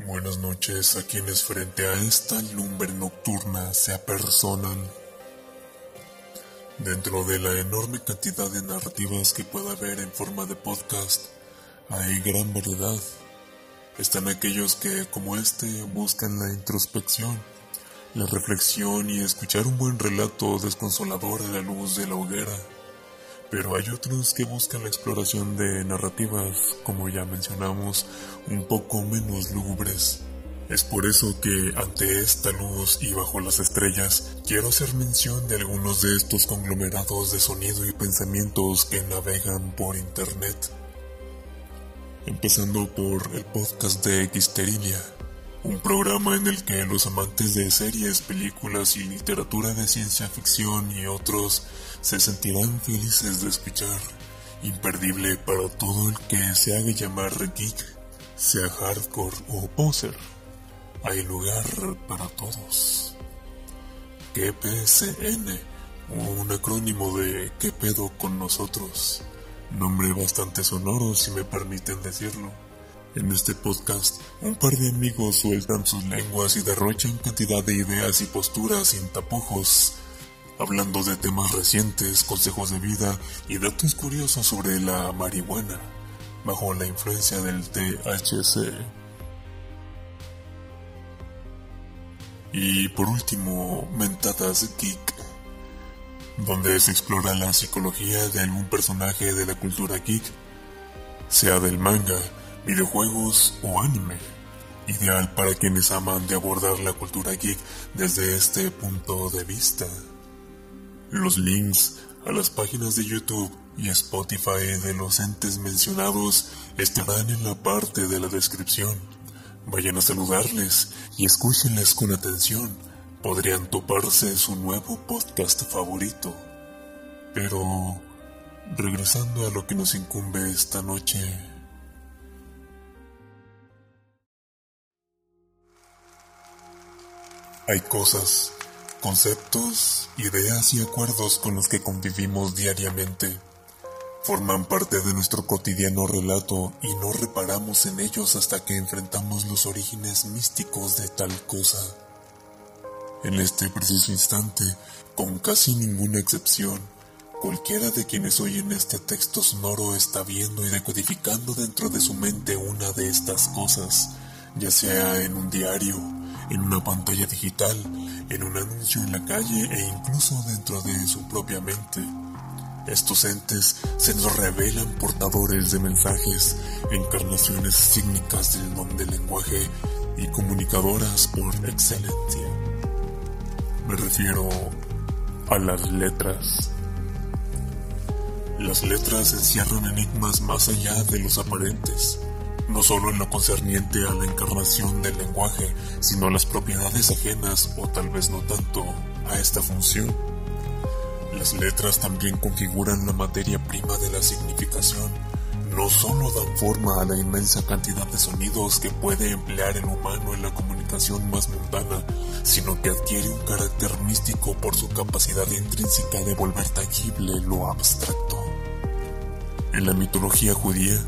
Buenas noches a quienes frente a esta lumbre nocturna se apersonan. Dentro de la enorme cantidad de narrativas que pueda haber en forma de podcast, hay gran variedad. Están aquellos que, como este, buscan la introspección, la reflexión y escuchar un buen relato desconsolador a la luz de la hoguera. Pero hay otros que buscan la exploración de narrativas, como ya mencionamos, un poco menos lúgubres. Es por eso que ante esta luz y bajo las estrellas quiero hacer mención de algunos de estos conglomerados de sonido y pensamientos que navegan por internet. Empezando por el podcast de Xterilia, un programa en el que los amantes de series, películas y literatura de ciencia ficción y otros se sentirán felices de escuchar. Imperdible para todo el que se haga llamar geek, sea hardcore o poser. Hay lugar para todos. KPCN, un acrónimo de ¿Qué pedo con nosotros? Nombre bastante sonoro si me permiten decirlo. En este podcast, un par de amigos sueltan sus lenguas y derrochan cantidad de ideas y posturas sin tapujos hablando de temas recientes, consejos de vida y datos curiosos sobre la marihuana, bajo la influencia del THC. Y por último, Mentadas Geek, donde se explora la psicología de algún personaje de la cultura geek, sea del manga, videojuegos o anime, ideal para quienes aman de abordar la cultura geek desde este punto de vista. Los links a las páginas de YouTube y Spotify de los entes mencionados estarán en la parte de la descripción. Vayan a saludarles y escúchenles con atención. Podrían toparse su nuevo podcast favorito. Pero, regresando a lo que nos incumbe esta noche. Hay cosas conceptos, ideas y acuerdos con los que convivimos diariamente forman parte de nuestro cotidiano relato y no reparamos en ellos hasta que enfrentamos los orígenes místicos de tal cosa. En este preciso instante, con casi ninguna excepción, cualquiera de quienes oyen este texto sonoro está viendo y decodificando dentro de su mente una de estas cosas, ya sea en un diario, en una pantalla digital, en un anuncio en la calle e incluso dentro de su propia mente. Estos entes se nos revelan portadores de mensajes, encarnaciones sígnicas del don del lenguaje y comunicadoras por excelencia. Me refiero a las letras. Las letras encierran enigmas más allá de los aparentes no solo en lo concerniente a la encarnación del lenguaje, sino a las propiedades ajenas o tal vez no tanto a esta función. Las letras también configuran la materia prima de la significación, no solo dan forma a la inmensa cantidad de sonidos que puede emplear el humano en la comunicación más mundana, sino que adquiere un carácter místico por su capacidad intrínseca de volver tangible lo abstracto. En la mitología judía,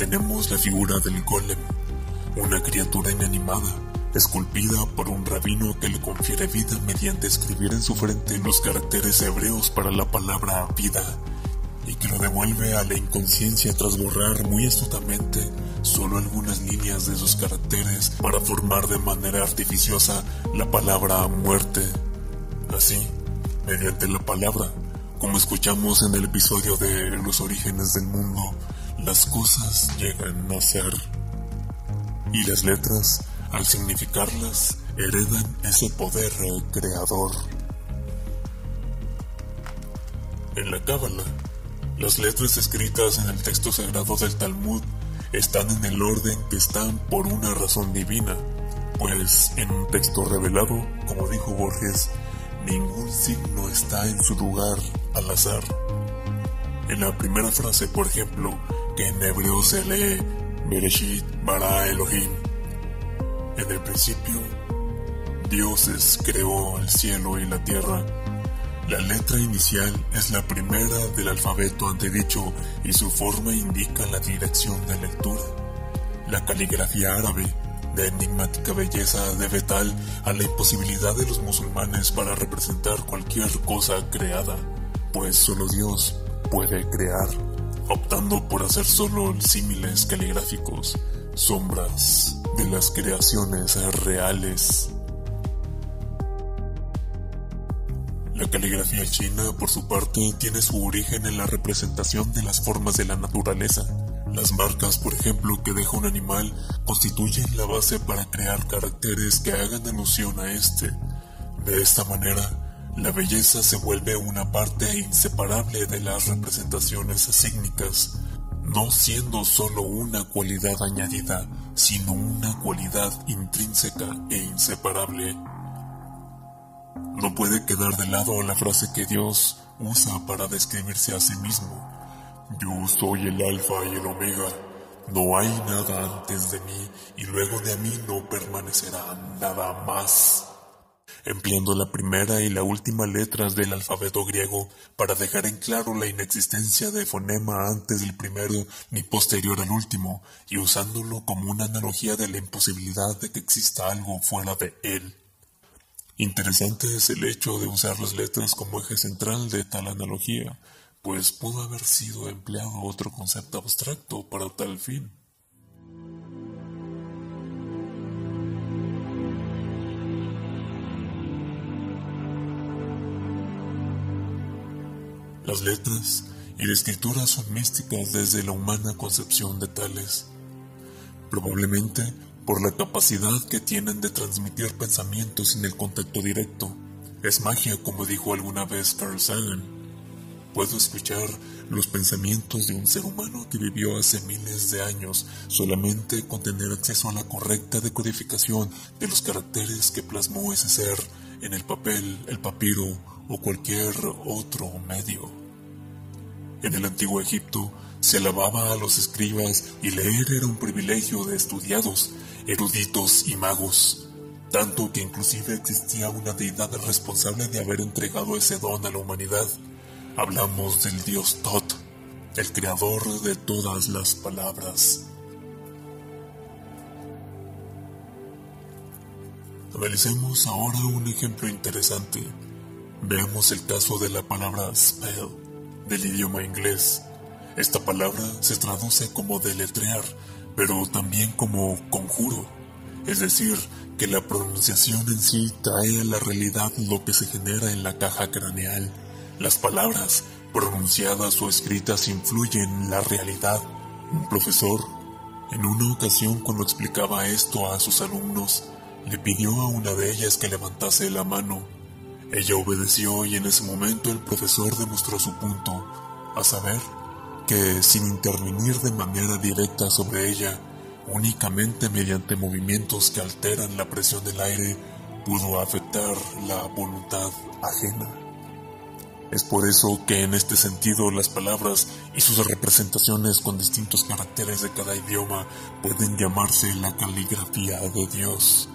tenemos la figura del golem, una criatura inanimada, esculpida por un rabino que le confiere vida mediante escribir en su frente los caracteres hebreos para la palabra vida, y que lo devuelve a la inconsciencia tras borrar muy astutamente solo algunas líneas de sus caracteres para formar de manera artificiosa la palabra muerte. Así, mediante la palabra, como escuchamos en el episodio de Los orígenes del mundo, las cosas llegan a ser. Y las letras, al significarlas, heredan ese poder creador. En la Cábala, las letras escritas en el texto sagrado del Talmud están en el orden que están por una razón divina, pues en un texto revelado, como dijo Borges, ningún signo está en su lugar al azar. En la primera frase, por ejemplo, que en hebreo se lee Bereshit bara Elohim. En el principio, Dios creó el cielo y la tierra. La letra inicial es la primera del alfabeto antedicho y su forma indica la dirección de lectura. La caligrafía árabe, de enigmática belleza debe tal a la imposibilidad de los musulmanes para representar cualquier cosa creada, pues solo Dios puede crear, optando por hacer solo símiles caligráficos, sombras de las creaciones reales. La caligrafía china, por su parte, tiene su origen en la representación de las formas de la naturaleza. Las marcas, por ejemplo, que deja un animal constituyen la base para crear caracteres que hagan alusión a este. De esta manera, la belleza se vuelve una parte inseparable de las representaciones sígnicas, no siendo solo una cualidad añadida, sino una cualidad intrínseca e inseparable. No puede quedar de lado la frase que Dios usa para describirse a sí mismo. Yo soy el alfa y el omega. No hay nada antes de mí y luego de mí no permanecerá nada más. Empleando la primera y la última letras del alfabeto griego para dejar en claro la inexistencia de fonema antes del primero ni posterior al último, y usándolo como una analogía de la imposibilidad de que exista algo fuera de él. Interesante es el hecho de usar las letras como eje central de tal analogía, pues pudo haber sido empleado otro concepto abstracto para tal fin. Las letras y la escritura son místicas desde la humana concepción de tales. Probablemente por la capacidad que tienen de transmitir pensamientos sin el contacto directo. Es magia, como dijo alguna vez Carl Sagan. Puedo escuchar los pensamientos de un ser humano que vivió hace miles de años solamente con tener acceso a la correcta decodificación de los caracteres que plasmó ese ser en el papel, el papiro o cualquier otro medio. En el antiguo Egipto se alababa a los escribas y leer era un privilegio de estudiados, eruditos y magos, tanto que inclusive existía una deidad responsable de haber entregado ese don a la humanidad. Hablamos del dios Tot, el creador de todas las palabras. Analicemos ahora un ejemplo interesante. Veamos el caso de la palabra spell del idioma inglés. Esta palabra se traduce como deletrear, pero también como conjuro, es decir, que la pronunciación en sí trae a la realidad lo que se genera en la caja craneal. Las palabras, pronunciadas o escritas, influyen en la realidad. Un profesor, en una ocasión cuando explicaba esto a sus alumnos, le pidió a una de ellas que levantase la mano. Ella obedeció y en ese momento el profesor demostró su punto, a saber, que sin intervenir de manera directa sobre ella, únicamente mediante movimientos que alteran la presión del aire, pudo afectar la voluntad ajena. Es por eso que en este sentido las palabras y sus representaciones con distintos caracteres de cada idioma pueden llamarse la caligrafía de Dios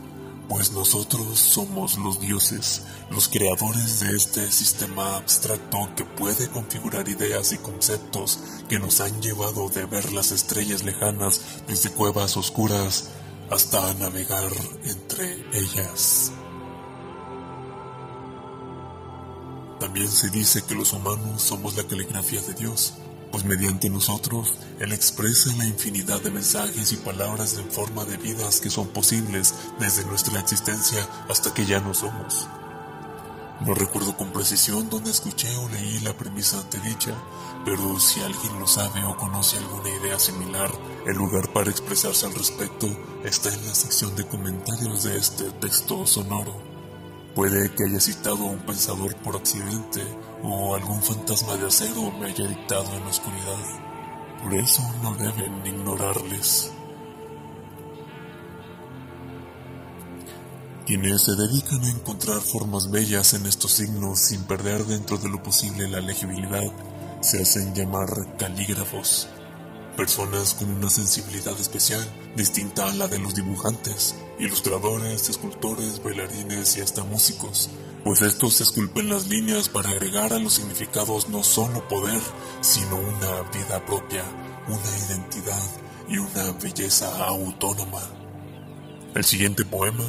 pues nosotros somos los dioses, los creadores de este sistema abstracto que puede configurar ideas y conceptos que nos han llevado de ver las estrellas lejanas desde cuevas oscuras hasta navegar entre ellas. También se dice que los humanos somos la caligrafía de Dios, pues mediante nosotros Él expresa la infinidad de mensajes y palabras en forma de vidas que son posibles desde nuestra existencia hasta que ya no somos. No recuerdo con precisión dónde escuché o leí la premisa antedicha, pero si alguien lo sabe o conoce alguna idea similar, el lugar para expresarse al respecto está en la sección de comentarios de este texto sonoro. Puede que haya citado a un pensador por accidente o algún fantasma de acero me haya dictado en la oscuridad. Por eso no deben ignorarles. Quienes se dedican a encontrar formas bellas en estos signos sin perder dentro de lo posible la legibilidad se hacen llamar calígrafos, personas con una sensibilidad especial distinta a la de los dibujantes, ilustradores, escultores, bailarines y hasta músicos, pues estos esculpen las líneas para agregar a los significados no solo poder, sino una vida propia, una identidad y una belleza autónoma. El siguiente poema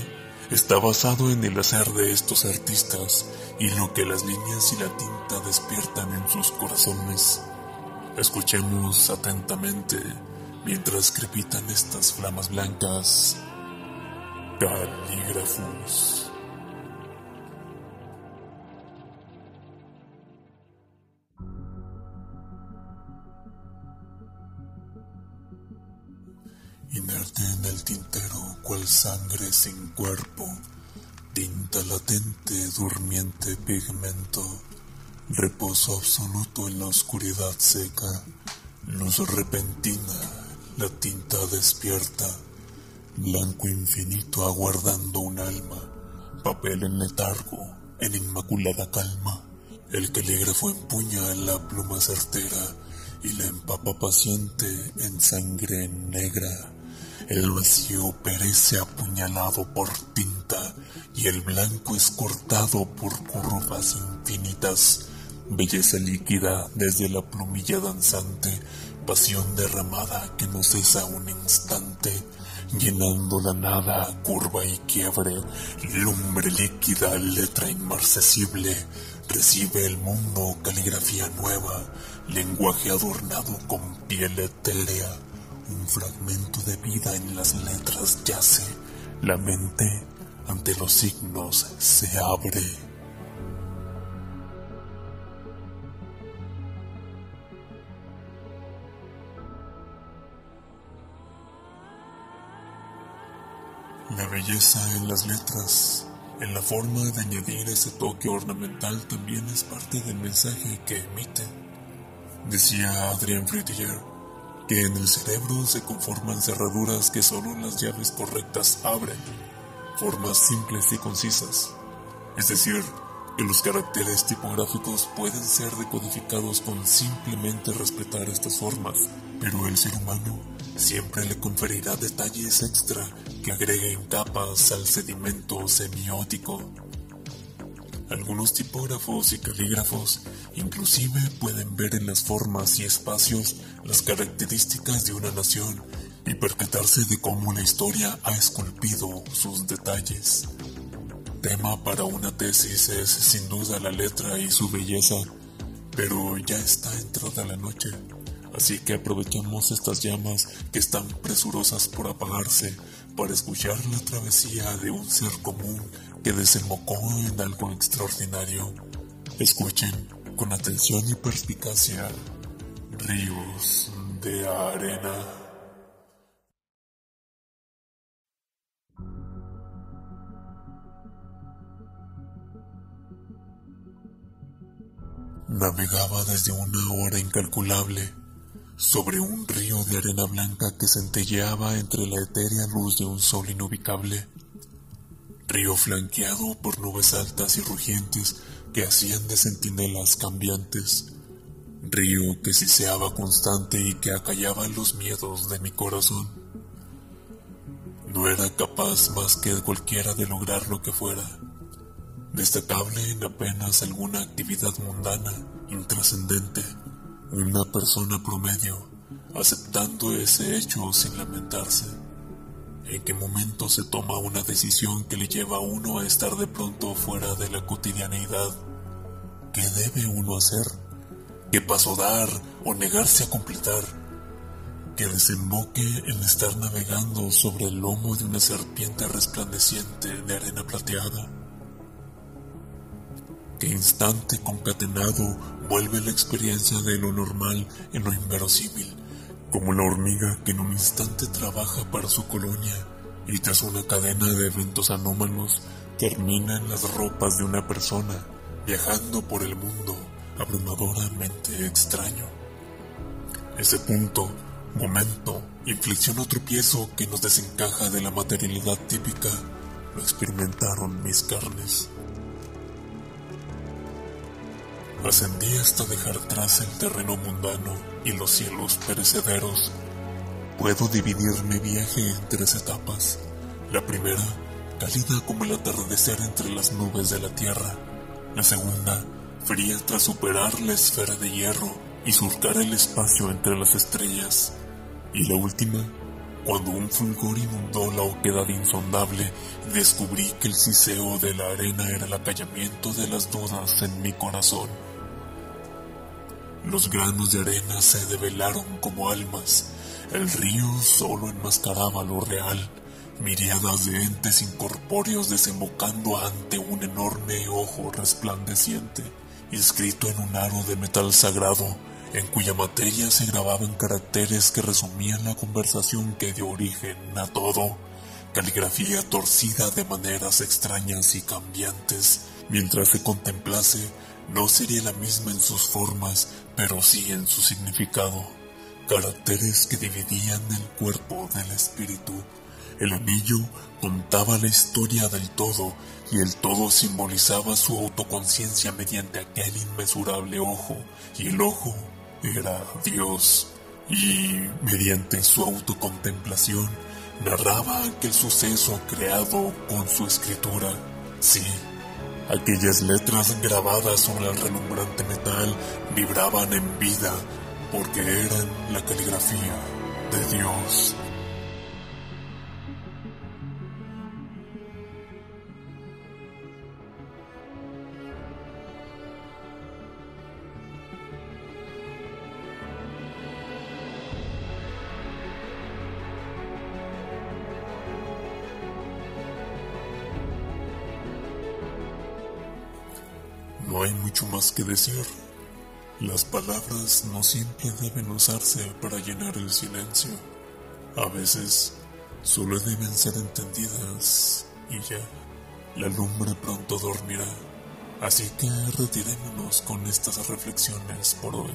está basado en el hacer de estos artistas y lo que las líneas y la tinta despiertan en sus corazones. Escuchemos atentamente mientras crepitan estas flamas blancas. Calígrafos. Inerte en el tintero, cual sangre sin cuerpo, tinta latente, durmiente pigmento, reposo absoluto en la oscuridad seca, luz repentina, la tinta despierta, blanco infinito aguardando un alma, papel en letargo, en inmaculada calma, el calígrafo empuña la pluma certera y la empapa paciente en sangre negra. El vacío perece apuñalado por tinta y el blanco es cortado por curvas infinitas. Belleza líquida desde la plumilla danzante, pasión derramada que no cesa un instante, llenando la nada, curva y quiebre, lumbre líquida, letra inmarcesible, recibe el mundo caligrafía nueva, lenguaje adornado con piel etérea un fragmento de vida en las letras yace. La mente ante los signos se abre. La belleza en las letras, en la forma de añadir ese toque ornamental también es parte del mensaje que emite. Decía Adrian Fritiger, que en el cerebro se conforman cerraduras que solo las llaves correctas abren, formas simples y concisas. Es decir, que los caracteres tipográficos pueden ser decodificados con simplemente respetar estas formas, pero el ser humano siempre le conferirá detalles extra que agreguen capas al sedimento semiótico. Algunos tipógrafos y calígrafos inclusive pueden ver en las formas y espacios las características de una nación y percatarse de cómo la historia ha esculpido sus detalles. Tema para una tesis es sin duda la letra y su belleza, pero ya está entrada la noche, así que aprovechemos estas llamas que están presurosas por apagarse para escuchar la travesía de un ser común que desembocó en algo extraordinario. Escuchen con atención y perspicacia ríos de arena. Navegaba desde una hora incalculable sobre un río de arena blanca que centelleaba entre la etérea luz de un sol inubicable. Río flanqueado por nubes altas y rugientes que hacían de centinelas cambiantes, río que siseaba constante y que acallaba los miedos de mi corazón. No era capaz más que cualquiera de lograr lo que fuera, destacable en apenas alguna actividad mundana, intrascendente, una persona promedio, aceptando ese hecho sin lamentarse en qué momento se toma una decisión que le lleva a uno a estar de pronto fuera de la cotidianeidad. ¿Qué debe uno hacer? ¿Qué paso dar o negarse a completar? Que desemboque en estar navegando sobre el lomo de una serpiente resplandeciente de arena plateada. ¿Qué instante concatenado vuelve la experiencia de lo normal en lo inverosímil como la hormiga que en un instante trabaja para su colonia y tras una cadena de eventos anómalos termina en las ropas de una persona, viajando por el mundo abrumadoramente extraño. Ese punto, momento, inflexión o tropiezo que nos desencaja de la materialidad típica, lo experimentaron mis carnes. Ascendí hasta dejar atrás el terreno mundano y los cielos perecederos. Puedo dividir mi viaje en tres etapas. La primera, cálida como el atardecer entre las nubes de la tierra. La segunda, fría tras superar la esfera de hierro y surcar el espacio entre las estrellas. Y la última, Cuando un fulgor inundó la oquedad insondable, descubrí que el siseo de la arena era el acallamiento de las dudas en mi corazón. Los granos de arena se develaron como almas. El río solo enmascaraba lo real. Miriadas de entes incorpóreos desembocando ante un enorme ojo resplandeciente, inscrito en un aro de metal sagrado, en cuya materia se grababan caracteres que resumían la conversación que dio origen a todo, caligrafía torcida de maneras extrañas y cambiantes, mientras se contemplase, no sería la misma en sus formas, pero sí en su significado, caracteres que dividían el cuerpo del espíritu. El anillo contaba la historia del todo y el todo simbolizaba su autoconciencia mediante aquel inmesurable ojo y el ojo era Dios y mediante su autocontemplación narraba aquel suceso creado con su escritura. Sí, aquellas letras grabadas sobre el relumbrante metal vibraban en vida porque eran la caligrafía de Dios. No hay mucho más que decir. Las palabras no siempre deben usarse para llenar el silencio. A veces solo deben ser entendidas y ya. La lumbre pronto dormirá. Así que retirémonos con estas reflexiones por hoy.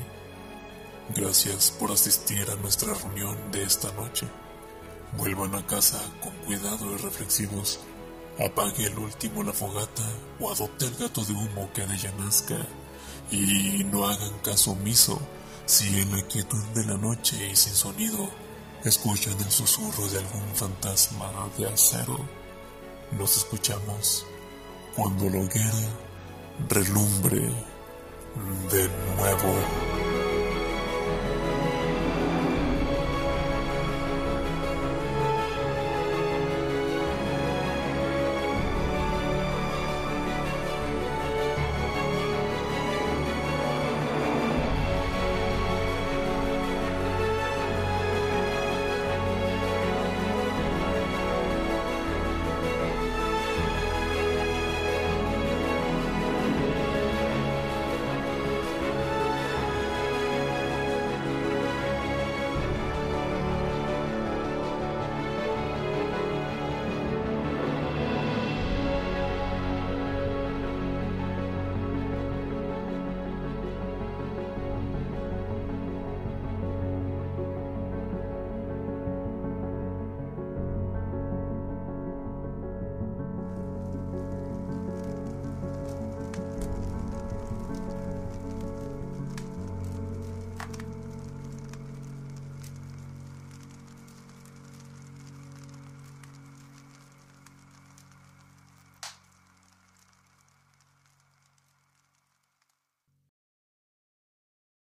Gracias por asistir a nuestra reunión de esta noche. Vuelvan a casa con cuidado y reflexivos apague el último la fogata o adopte el gato de humo que de ella nazca y no hagan caso omiso si en la quietud de la noche y sin sonido escuchan el susurro de algún fantasma de acero. Nos escuchamos cuando la hoguera relumbre de nuevo.